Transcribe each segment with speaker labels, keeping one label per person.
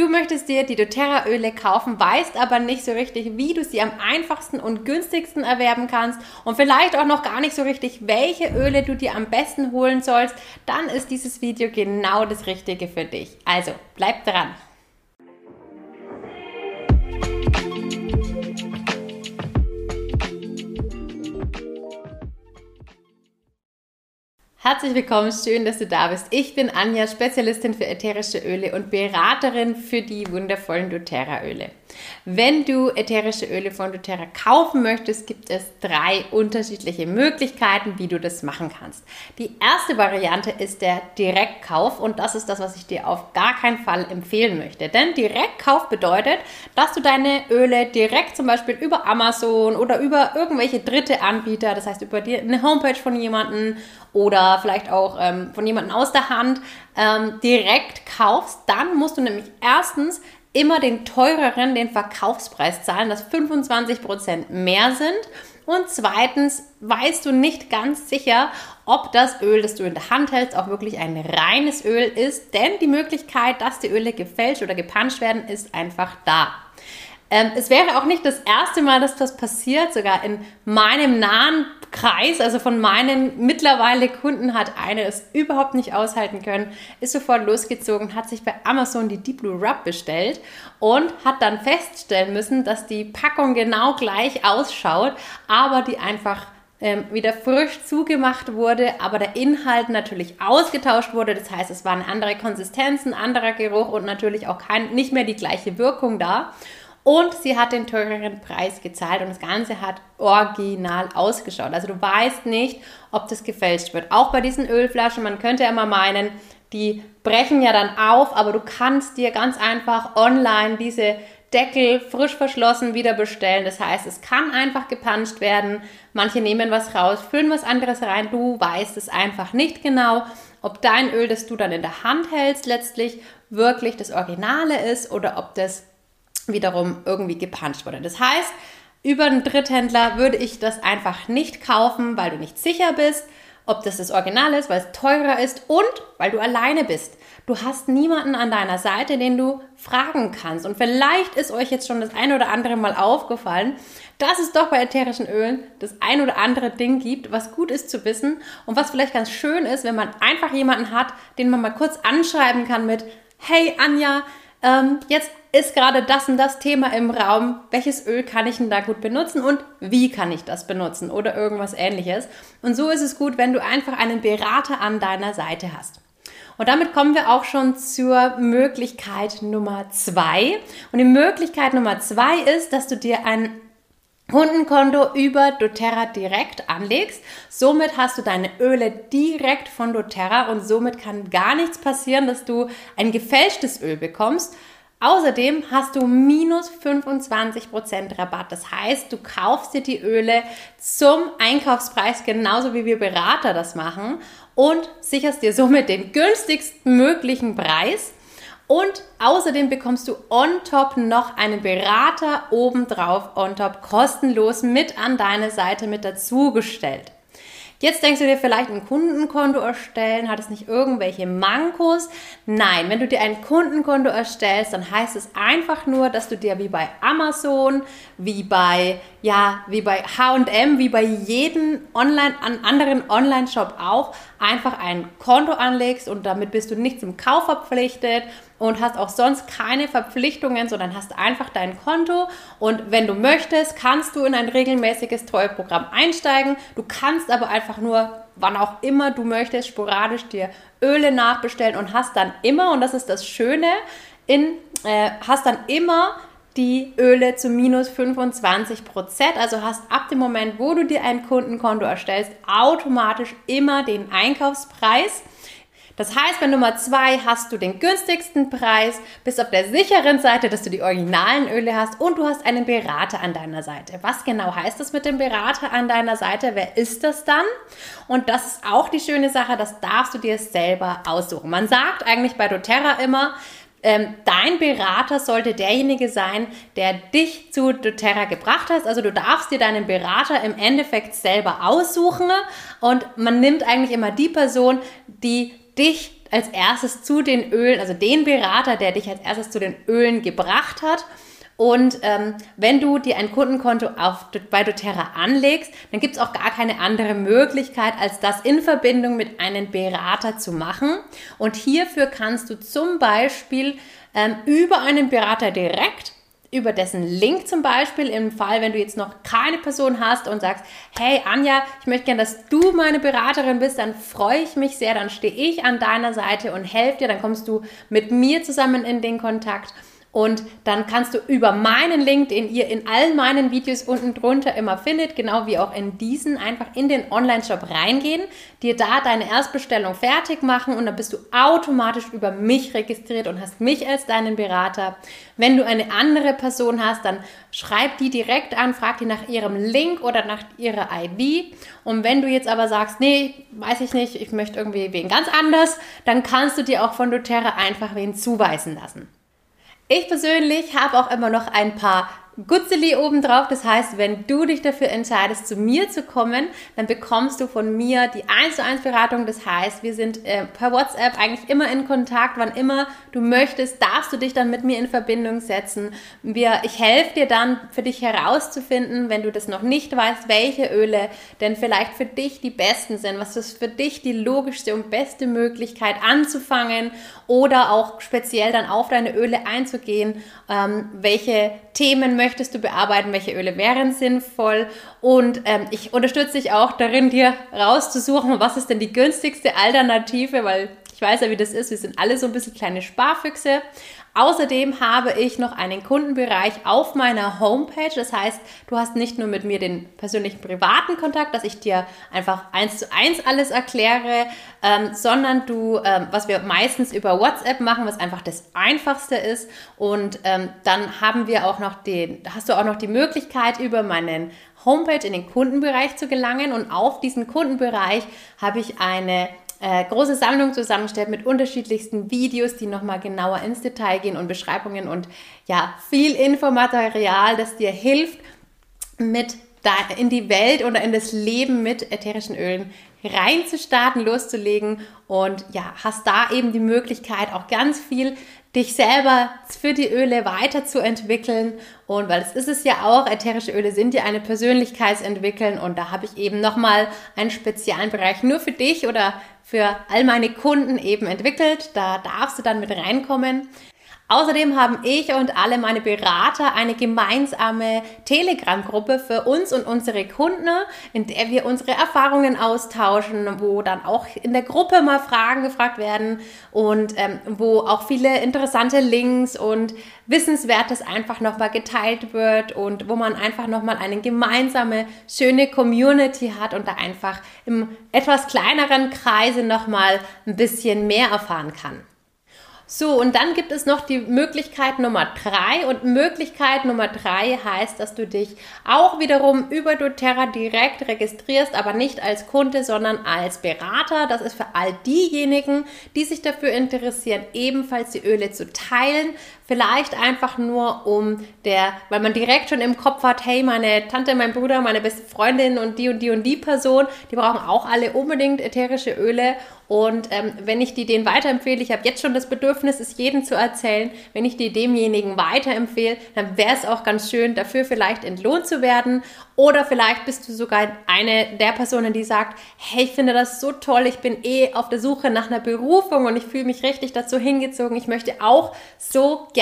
Speaker 1: Du möchtest dir die doTERRA-Öle kaufen, weißt aber nicht so richtig, wie du sie am einfachsten und günstigsten erwerben kannst und vielleicht auch noch gar nicht so richtig, welche Öle du dir am besten holen sollst, dann ist dieses Video genau das Richtige für dich. Also bleib dran! Herzlich willkommen, schön, dass du da bist. Ich bin Anja, Spezialistin für ätherische Öle und Beraterin für die wundervollen doTERRA-Öle. Wenn du ätherische Öle von doTERRA kaufen möchtest, gibt es drei unterschiedliche Möglichkeiten, wie du das machen kannst. Die erste Variante ist der Direktkauf und das ist das, was ich dir auf gar keinen Fall empfehlen möchte. Denn Direktkauf bedeutet, dass du deine Öle direkt zum Beispiel über Amazon oder über irgendwelche dritte Anbieter, das heißt über eine Homepage von jemandem oder vielleicht auch ähm, von jemandem aus der Hand ähm, direkt kaufst, dann musst du nämlich erstens immer den teureren, den Verkaufspreis zahlen, das 25% mehr sind. Und zweitens weißt du nicht ganz sicher, ob das Öl, das du in der Hand hältst, auch wirklich ein reines Öl ist. Denn die Möglichkeit, dass die Öle gefälscht oder gepanscht werden, ist einfach da. Ähm, es wäre auch nicht das erste Mal, dass das passiert. Sogar in meinem nahen Kreis, also von meinen mittlerweile Kunden, hat eine es überhaupt nicht aushalten können, ist sofort losgezogen, hat sich bei Amazon die Deep Blue Rub bestellt und hat dann feststellen müssen, dass die Packung genau gleich ausschaut, aber die einfach ähm, wieder frisch zugemacht wurde, aber der Inhalt natürlich ausgetauscht wurde. Das heißt, es war eine andere Konsistenz, ein anderer Geruch und natürlich auch kein, nicht mehr die gleiche Wirkung da. Und sie hat den teureren Preis gezahlt und das Ganze hat original ausgeschaut. Also du weißt nicht, ob das gefälscht wird. Auch bei diesen Ölflaschen, man könnte ja mal meinen, die brechen ja dann auf, aber du kannst dir ganz einfach online diese Deckel frisch verschlossen wieder bestellen. Das heißt, es kann einfach gepanscht werden. Manche nehmen was raus, füllen was anderes rein. Du weißt es einfach nicht genau, ob dein Öl, das du dann in der Hand hältst, letztlich wirklich das Originale ist oder ob das wiederum irgendwie gepuncht wurde. Das heißt, über einen Dritthändler würde ich das einfach nicht kaufen, weil du nicht sicher bist, ob das das Original ist, weil es teurer ist und weil du alleine bist. Du hast niemanden an deiner Seite, den du fragen kannst. Und vielleicht ist euch jetzt schon das ein oder andere Mal aufgefallen, dass es doch bei ätherischen Ölen das ein oder andere Ding gibt, was gut ist zu wissen und was vielleicht ganz schön ist, wenn man einfach jemanden hat, den man mal kurz anschreiben kann mit, hey Anja, ähm, jetzt ist gerade das und das Thema im Raum, welches Öl kann ich denn da gut benutzen und wie kann ich das benutzen oder irgendwas ähnliches. Und so ist es gut, wenn du einfach einen Berater an deiner Seite hast. Und damit kommen wir auch schon zur Möglichkeit Nummer zwei. Und die Möglichkeit Nummer zwei ist, dass du dir ein Kundenkonto über doTERRA direkt anlegst. Somit hast du deine Öle direkt von doTERRA und somit kann gar nichts passieren, dass du ein gefälschtes Öl bekommst. Außerdem hast du minus 25% Rabatt. Das heißt, du kaufst dir die Öle zum Einkaufspreis, genauso wie wir Berater das machen und sicherst dir somit den günstigsten möglichen Preis. Und außerdem bekommst du on top noch einen Berater obendrauf on top kostenlos mit an deine Seite mit dazugestellt. Jetzt denkst du dir vielleicht ein Kundenkonto erstellen, hat es nicht irgendwelche Mankos? Nein, wenn du dir ein Kundenkonto erstellst, dann heißt es einfach nur, dass du dir wie bei Amazon, wie bei ja, wie bei H&M, wie bei jedem online an anderen Online Shop auch einfach ein Konto anlegst und damit bist du nicht zum Kauf verpflichtet und hast auch sonst keine Verpflichtungen, sondern hast einfach dein Konto und wenn du möchtest, kannst du in ein regelmäßiges Treueprogramm einsteigen. Du kannst aber einfach nur, wann auch immer du möchtest, sporadisch dir Öle nachbestellen und hast dann immer, und das ist das Schöne, in, äh, hast dann immer die Öle zu minus 25 Prozent. Also hast ab dem Moment, wo du dir ein Kundenkonto erstellst, automatisch immer den Einkaufspreis das heißt, bei Nummer zwei hast du den günstigsten Preis, bist auf der sicheren Seite, dass du die originalen Öle hast und du hast einen Berater an deiner Seite. Was genau heißt das mit dem Berater an deiner Seite? Wer ist das dann? Und das ist auch die schöne Sache, das darfst du dir selber aussuchen. Man sagt eigentlich bei doTERRA immer, ähm, dein Berater sollte derjenige sein, der dich zu doTERRA gebracht hat. Also du darfst dir deinen Berater im Endeffekt selber aussuchen und man nimmt eigentlich immer die Person, die dich als erstes zu den Ölen, also den Berater, der dich als erstes zu den Ölen gebracht hat. Und ähm, wenn du dir ein Kundenkonto auf, bei doTERRA anlegst, dann gibt es auch gar keine andere Möglichkeit, als das in Verbindung mit einem Berater zu machen. Und hierfür kannst du zum Beispiel ähm, über einen Berater direkt über dessen Link zum Beispiel, im Fall, wenn du jetzt noch keine Person hast und sagst, hey Anja, ich möchte gerne, dass du meine Beraterin bist, dann freue ich mich sehr, dann stehe ich an deiner Seite und helfe dir, dann kommst du mit mir zusammen in den Kontakt und dann kannst du über meinen Link, den ihr in allen meinen Videos unten drunter immer findet, genau wie auch in diesen, einfach in den Online-Shop reingehen, dir da deine Erstbestellung fertig machen und dann bist du automatisch über mich registriert und hast mich als deinen Berater. Wenn du eine andere Person hast, dann schreib die direkt an, frag die nach ihrem Link oder nach ihrer ID. Und wenn du jetzt aber sagst, nee, weiß ich nicht, ich möchte irgendwie wen ganz anders, dann kannst du dir auch von doTERRA einfach wen zuweisen lassen. Ich persönlich habe auch immer noch ein paar Gutzeli obendrauf. Das heißt, wenn du dich dafür entscheidest, zu mir zu kommen, dann bekommst du von mir die 1 zu 1 Beratung. Das heißt, wir sind äh, per WhatsApp eigentlich immer in Kontakt. Wann immer du möchtest, darfst du dich dann mit mir in Verbindung setzen. Wir, ich helfe dir dann für dich herauszufinden, wenn du das noch nicht weißt, welche Öle denn vielleicht für dich die besten sind, was ist für dich die logischste und beste Möglichkeit anzufangen oder auch speziell dann auf deine Öle einzugehen, ähm, welche Themen möchtest du bearbeiten, welche Öle wären sinnvoll? Und ähm, ich unterstütze dich auch darin, dir rauszusuchen, was ist denn die günstigste Alternative, weil ich weiß ja, wie das ist. Wir sind alle so ein bisschen kleine Sparfüchse. Außerdem habe ich noch einen Kundenbereich auf meiner Homepage. Das heißt, du hast nicht nur mit mir den persönlichen privaten Kontakt, dass ich dir einfach eins zu eins alles erkläre, ähm, sondern du, ähm, was wir meistens über WhatsApp machen, was einfach das Einfachste ist. Und ähm, dann haben wir auch noch den, hast du auch noch die Möglichkeit, über meinen Homepage in den Kundenbereich zu gelangen. Und auf diesen Kundenbereich habe ich eine äh, große Sammlung zusammenstellt mit unterschiedlichsten Videos, die nochmal genauer ins Detail gehen und Beschreibungen und ja, viel Infomaterial, das dir hilft, mit da in die Welt oder in das Leben mit ätherischen Ölen reinzustarten, loszulegen. Und ja, hast da eben die Möglichkeit, auch ganz viel dich selber für die Öle weiterzuentwickeln. Und weil es ist es ja auch, ätherische Öle sind ja eine Persönlichkeitsentwickeln und da habe ich eben nochmal einen speziellen Bereich nur für dich oder für all meine Kunden eben entwickelt. Da darfst du dann mit reinkommen. Außerdem haben ich und alle meine Berater eine gemeinsame Telegram-Gruppe für uns und unsere Kunden, in der wir unsere Erfahrungen austauschen, wo dann auch in der Gruppe mal Fragen gefragt werden und ähm, wo auch viele interessante Links und Wissenswertes einfach nochmal geteilt wird und wo man einfach nochmal eine gemeinsame, schöne Community hat und da einfach im etwas kleineren Kreise nochmal ein bisschen mehr erfahren kann. So, und dann gibt es noch die Möglichkeit Nummer drei. Und Möglichkeit Nummer drei heißt, dass du dich auch wiederum über doTERRA direkt registrierst, aber nicht als Kunde, sondern als Berater. Das ist für all diejenigen, die sich dafür interessieren, ebenfalls die Öle zu teilen. Vielleicht einfach nur um der, weil man direkt schon im Kopf hat, hey, meine Tante, mein Bruder, meine beste Freundin und die und die und die Person, die brauchen auch alle unbedingt ätherische Öle. Und ähm, wenn ich die denen weiterempfehle, ich habe jetzt schon das Bedürfnis, es jedem zu erzählen, wenn ich die demjenigen weiterempfehle, dann wäre es auch ganz schön, dafür vielleicht entlohnt zu werden. Oder vielleicht bist du sogar eine der Personen, die sagt, hey, ich finde das so toll, ich bin eh auf der Suche nach einer Berufung und ich fühle mich richtig dazu hingezogen. Ich möchte auch so gerne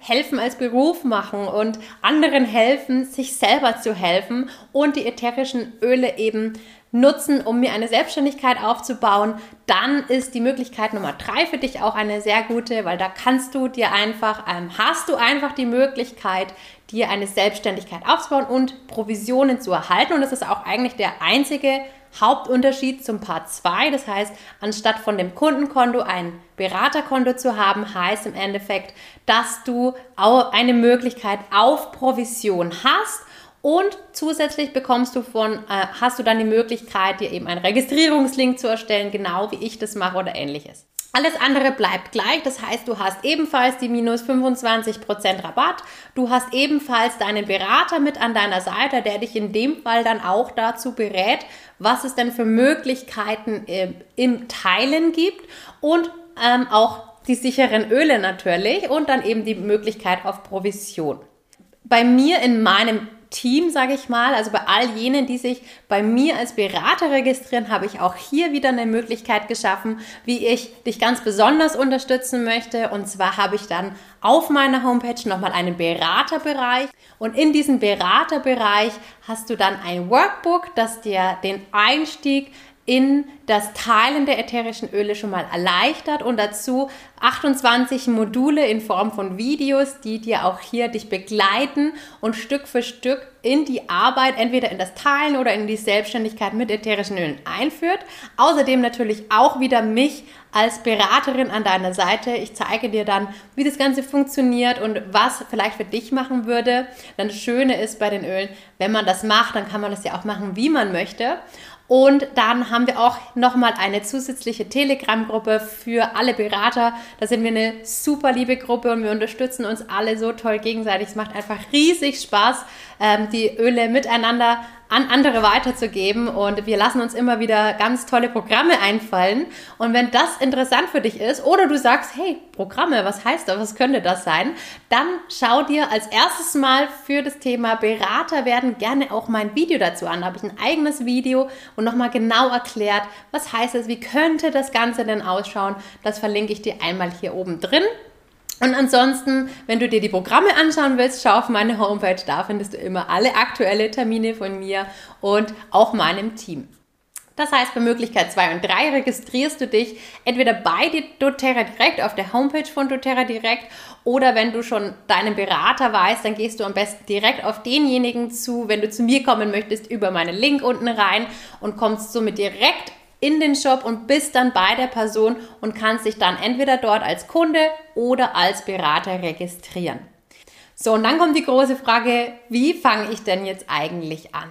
Speaker 1: helfen als Beruf machen und anderen helfen, sich selber zu helfen und die ätherischen Öle eben nutzen, um mir eine Selbstständigkeit aufzubauen, dann ist die Möglichkeit Nummer drei für dich auch eine sehr gute, weil da kannst du dir einfach, ähm, hast du einfach die Möglichkeit, dir eine Selbstständigkeit aufzubauen und Provisionen zu erhalten. Und das ist auch eigentlich der einzige Hauptunterschied zum Part 2. Das heißt, anstatt von dem Kundenkonto ein Beraterkonto zu haben, heißt im Endeffekt, dass du auch eine Möglichkeit auf Provision hast und zusätzlich bekommst du von, äh, hast du dann die Möglichkeit, dir eben einen Registrierungslink zu erstellen, genau wie ich das mache oder ähnliches. Alles andere bleibt gleich, das heißt, du hast ebenfalls die minus 25% Rabatt, du hast ebenfalls deinen Berater mit an deiner Seite, der dich in dem Fall dann auch dazu berät, was es denn für Möglichkeiten äh, im Teilen gibt und ähm, auch die sicheren Öle natürlich und dann eben die Möglichkeit auf Provision. Bei mir in meinem Team, sage ich mal, also bei all jenen, die sich bei mir als Berater registrieren, habe ich auch hier wieder eine Möglichkeit geschaffen, wie ich dich ganz besonders unterstützen möchte. Und zwar habe ich dann auf meiner Homepage nochmal einen Beraterbereich. Und in diesem Beraterbereich hast du dann ein Workbook, das dir den Einstieg in das Teilen der ätherischen Öle schon mal erleichtert und dazu 28 Module in Form von Videos, die dir auch hier dich begleiten und Stück für Stück in die Arbeit, entweder in das Teilen oder in die Selbstständigkeit mit ätherischen Ölen einführt. Außerdem natürlich auch wieder mich als Beraterin an deiner Seite. Ich zeige dir dann, wie das Ganze funktioniert und was vielleicht für dich machen würde. Dann das Schöne ist bei den Ölen, wenn man das macht, dann kann man das ja auch machen, wie man möchte. Und dann haben wir auch nochmal eine zusätzliche Telegram-Gruppe für alle Berater. Da sind wir eine super liebe Gruppe und wir unterstützen uns alle so toll gegenseitig. Es macht einfach riesig Spaß, die Öle miteinander an andere weiterzugeben. Und wir lassen uns immer wieder ganz tolle Programme einfallen. Und wenn das interessant für dich ist oder du sagst, hey, Programme, was heißt das? Was könnte das sein? Dann schau dir als erstes mal für das Thema Berater werden gerne auch mein Video dazu an. Da habe ich ein eigenes Video und nochmal genau erklärt, was heißt es, wie könnte das Ganze denn ausschauen. Das verlinke ich dir einmal hier oben drin. Und ansonsten, wenn du dir die Programme anschauen willst, schau auf meine Homepage. Da findest du immer alle aktuelle Termine von mir und auch meinem Team. Das heißt, bei Möglichkeit 2 und 3 registrierst du dich entweder bei doTERRA direkt auf der Homepage von doTERRA direkt oder wenn du schon deinen Berater weißt, dann gehst du am besten direkt auf denjenigen zu. Wenn du zu mir kommen möchtest, über meinen Link unten rein und kommst somit direkt in den Shop und bist dann bei der Person und kannst dich dann entweder dort als Kunde oder als Berater registrieren. So, und dann kommt die große Frage, wie fange ich denn jetzt eigentlich an?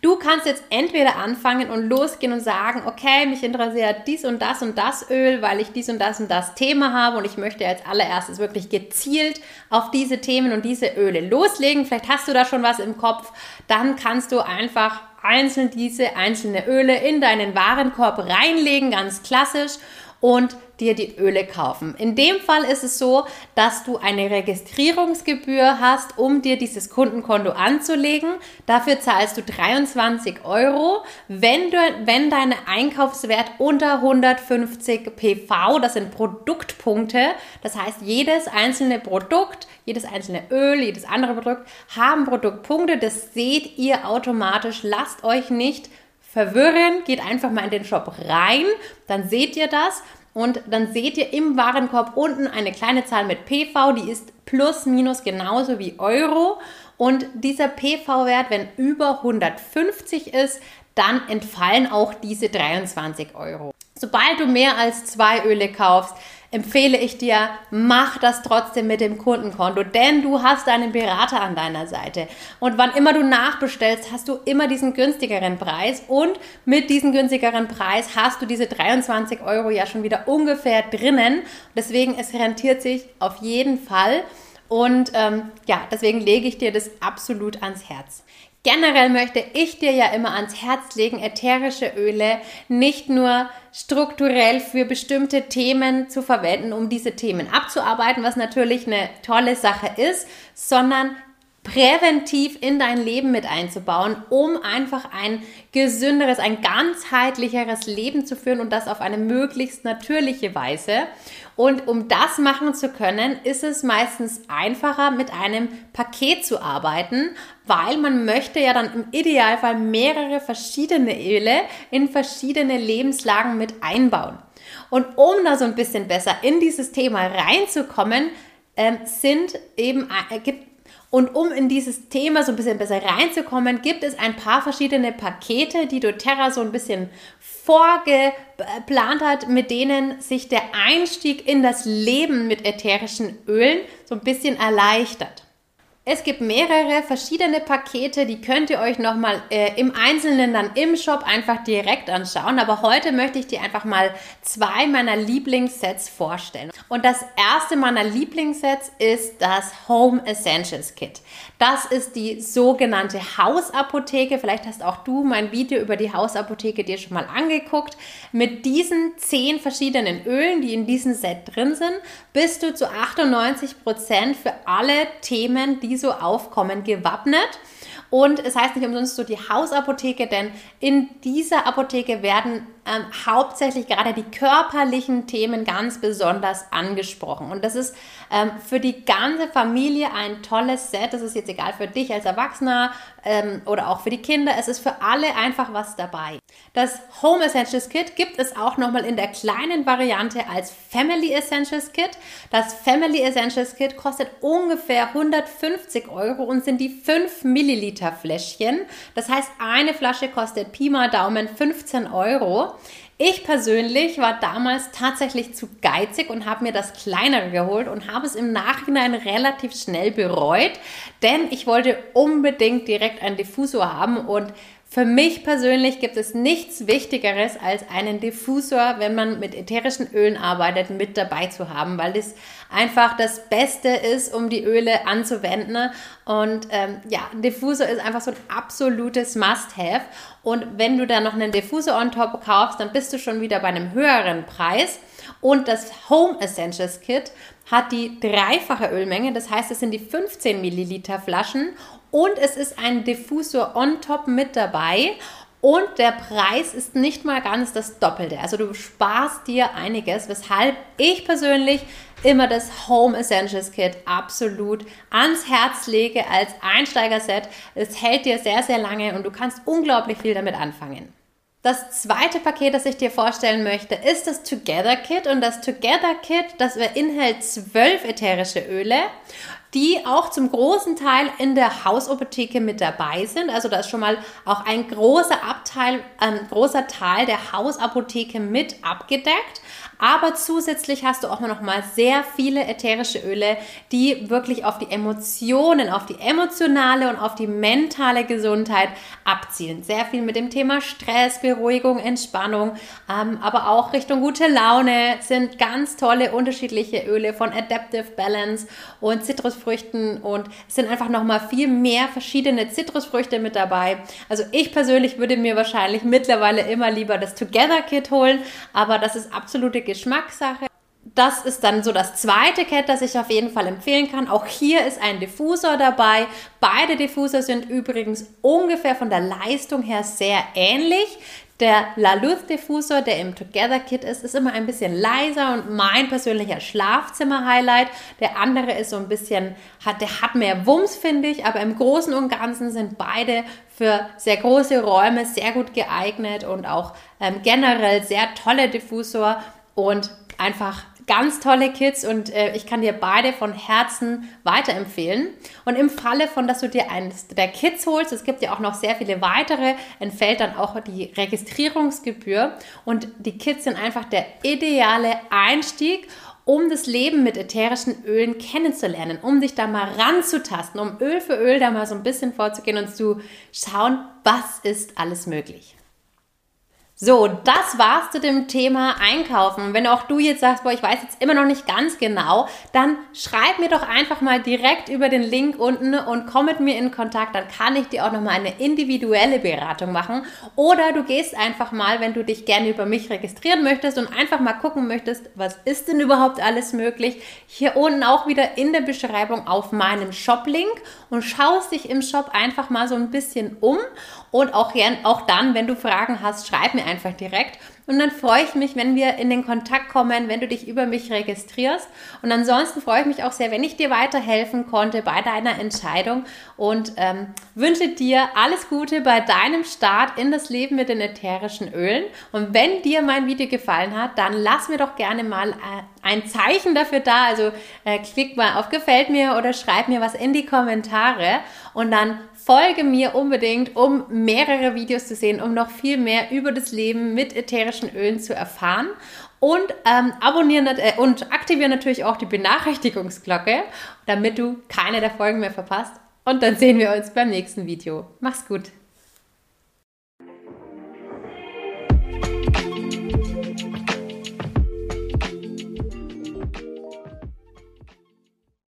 Speaker 1: Du kannst jetzt entweder anfangen und losgehen und sagen, okay, mich interessiert dies und das und das Öl, weil ich dies und das und das Thema habe und ich möchte als allererstes wirklich gezielt auf diese Themen und diese Öle loslegen. Vielleicht hast du da schon was im Kopf. Dann kannst du einfach einzeln diese einzelne Öle in deinen Warenkorb reinlegen, ganz klassisch und dir die Öle kaufen. In dem Fall ist es so, dass du eine Registrierungsgebühr hast, um dir dieses Kundenkonto anzulegen. Dafür zahlst du 23 Euro. Wenn, du, wenn dein Einkaufswert unter 150 PV, das sind Produktpunkte, das heißt jedes einzelne Produkt, jedes einzelne Öl, jedes andere Produkt haben Produktpunkte. Das seht ihr automatisch. Lasst euch nicht verwirren, geht einfach mal in den Shop rein, dann seht ihr das und dann seht ihr im Warenkorb unten eine kleine Zahl mit PV, die ist plus minus genauso wie Euro und dieser PV-Wert, wenn über 150 ist, dann entfallen auch diese 23 Euro. Sobald du mehr als zwei Öle kaufst, empfehle ich dir, mach das trotzdem mit dem Kundenkonto, denn du hast einen Berater an deiner Seite. Und wann immer du nachbestellst, hast du immer diesen günstigeren Preis und mit diesem günstigeren Preis hast du diese 23 Euro ja schon wieder ungefähr drinnen. Deswegen, es rentiert sich auf jeden Fall. Und ähm, ja, deswegen lege ich dir das absolut ans Herz. Generell möchte ich dir ja immer ans Herz legen, ätherische Öle nicht nur strukturell für bestimmte Themen zu verwenden, um diese Themen abzuarbeiten, was natürlich eine tolle Sache ist, sondern präventiv in dein Leben mit einzubauen, um einfach ein gesünderes, ein ganzheitlicheres Leben zu führen und das auf eine möglichst natürliche Weise. Und um das machen zu können, ist es meistens einfacher, mit einem Paket zu arbeiten, weil man möchte ja dann im Idealfall mehrere verschiedene Öle in verschiedene Lebenslagen mit einbauen. Und um da so ein bisschen besser in dieses Thema reinzukommen, ähm, sind eben, äh, und um in dieses Thema so ein bisschen besser reinzukommen, gibt es ein paar verschiedene Pakete, die doTERRA so ein bisschen vorgeplant hat, mit denen sich der Einstieg in das Leben mit ätherischen Ölen so ein bisschen erleichtert. Es gibt mehrere verschiedene Pakete, die könnt ihr euch nochmal äh, im Einzelnen dann im Shop einfach direkt anschauen. Aber heute möchte ich dir einfach mal zwei meiner Lieblingssets vorstellen. Und das erste meiner Lieblingssets ist das Home Essentials Kit. Das ist die sogenannte Hausapotheke. Vielleicht hast auch du mein Video über die Hausapotheke dir schon mal angeguckt. Mit diesen zehn verschiedenen Ölen, die in diesem Set drin sind, bist du zu 98 Prozent für alle Themen, die so aufkommen, gewappnet. Und es heißt nicht umsonst so die Hausapotheke, denn in dieser Apotheke werden ähm, hauptsächlich gerade die körperlichen Themen ganz besonders angesprochen. Und das ist ähm, für die ganze Familie ein tolles Set. Das ist jetzt egal für dich als Erwachsener ähm, oder auch für die Kinder. Es ist für alle einfach was dabei. Das Home Essentials Kit gibt es auch nochmal in der kleinen Variante als Family Essentials Kit. Das Family Essentials Kit kostet ungefähr 150 Euro und sind die 5 Milliliter Fläschchen. Das heißt, eine Flasche kostet Pi mal Daumen 15 Euro. Ich persönlich war damals tatsächlich zu geizig und habe mir das kleinere geholt und habe es im Nachhinein relativ schnell bereut, denn ich wollte unbedingt direkt einen Diffusor haben und für mich persönlich gibt es nichts Wichtigeres als einen Diffusor, wenn man mit ätherischen Ölen arbeitet, mit dabei zu haben, weil es einfach das Beste ist, um die Öle anzuwenden. Und ähm, ja, ein Diffusor ist einfach so ein absolutes Must-Have. Und wenn du dann noch einen Diffusor on top kaufst, dann bist du schon wieder bei einem höheren Preis. Und das Home Essentials Kit hat die dreifache Ölmenge, das heißt, es sind die 15 Milliliter Flaschen und es ist ein Diffusor on top mit dabei. Und der Preis ist nicht mal ganz das Doppelte. Also du sparst dir einiges, weshalb ich persönlich immer das Home Essentials Kit absolut ans Herz lege als Einsteigerset. Es hält dir sehr, sehr lange und du kannst unglaublich viel damit anfangen. Das zweite Paket, das ich dir vorstellen möchte, ist das Together Kit. Und das Together Kit, das beinhaltet zwölf ätherische Öle die auch zum großen Teil in der Hausapotheke mit dabei sind. Also da ist schon mal auch ein großer Abteil, ein großer Teil der Hausapotheke mit abgedeckt. Aber zusätzlich hast du auch noch mal sehr viele ätherische Öle, die wirklich auf die Emotionen, auf die emotionale und auf die mentale Gesundheit abzielen. Sehr viel mit dem Thema Stress, Beruhigung, Entspannung, ähm, aber auch Richtung gute Laune sind ganz tolle unterschiedliche Öle von Adaptive Balance und Zitrusfrüchten und es sind einfach noch mal viel mehr verschiedene Zitrusfrüchte mit dabei. Also ich persönlich würde mir wahrscheinlich mittlerweile immer lieber das Together Kit holen, aber das ist absolute Geschmackssache. Das ist dann so das zweite Kit, das ich auf jeden Fall empfehlen kann. Auch hier ist ein Diffusor dabei. Beide Diffusor sind übrigens ungefähr von der Leistung her sehr ähnlich. Der La Luz Diffusor, der im Together Kit ist, ist immer ein bisschen leiser und mein persönlicher Schlafzimmer-Highlight. Der andere ist so ein bisschen, hat, der hat mehr Wumms, finde ich, aber im Großen und Ganzen sind beide für sehr große Räume sehr gut geeignet und auch ähm, generell sehr tolle Diffusor und einfach ganz tolle Kits und äh, ich kann dir beide von Herzen weiterempfehlen. Und im Falle von, dass du dir eines der Kits holst, es gibt ja auch noch sehr viele weitere, entfällt dann auch die Registrierungsgebühr. Und die Kits sind einfach der ideale Einstieg um das Leben mit ätherischen Ölen kennenzulernen, um dich da mal ranzutasten, um Öl für Öl da mal so ein bisschen vorzugehen und zu schauen, was ist alles möglich. So, das war's zu dem Thema Einkaufen. Wenn auch du jetzt sagst, boah, ich weiß jetzt immer noch nicht ganz genau, dann schreib mir doch einfach mal direkt über den Link unten und komm mit mir in Kontakt. Dann kann ich dir auch nochmal eine individuelle Beratung machen. Oder du gehst einfach mal, wenn du dich gerne über mich registrieren möchtest und einfach mal gucken möchtest, was ist denn überhaupt alles möglich. Hier unten auch wieder in der Beschreibung auf meinem Shop-Link und schaust dich im Shop einfach mal so ein bisschen um. Und auch, auch dann, wenn du Fragen hast, schreib mir einfach direkt. Und dann freue ich mich, wenn wir in den Kontakt kommen, wenn du dich über mich registrierst. Und ansonsten freue ich mich auch sehr, wenn ich dir weiterhelfen konnte bei deiner Entscheidung und ähm, wünsche dir alles Gute bei deinem Start in das Leben mit den ätherischen Ölen. Und wenn dir mein Video gefallen hat, dann lass mir doch gerne mal äh, ein Zeichen dafür da. Also äh, klick mal auf Gefällt mir oder schreib mir was in die Kommentare. Und dann folge mir unbedingt, um mehrere Videos zu sehen, um noch viel mehr über das Leben mit ätherischen Ölen zu erfahren. Und ähm, abonnieren äh, und aktivieren natürlich auch die Benachrichtigungsglocke, damit du keine der Folgen mehr verpasst. Und dann sehen wir uns beim nächsten Video. Mach's gut!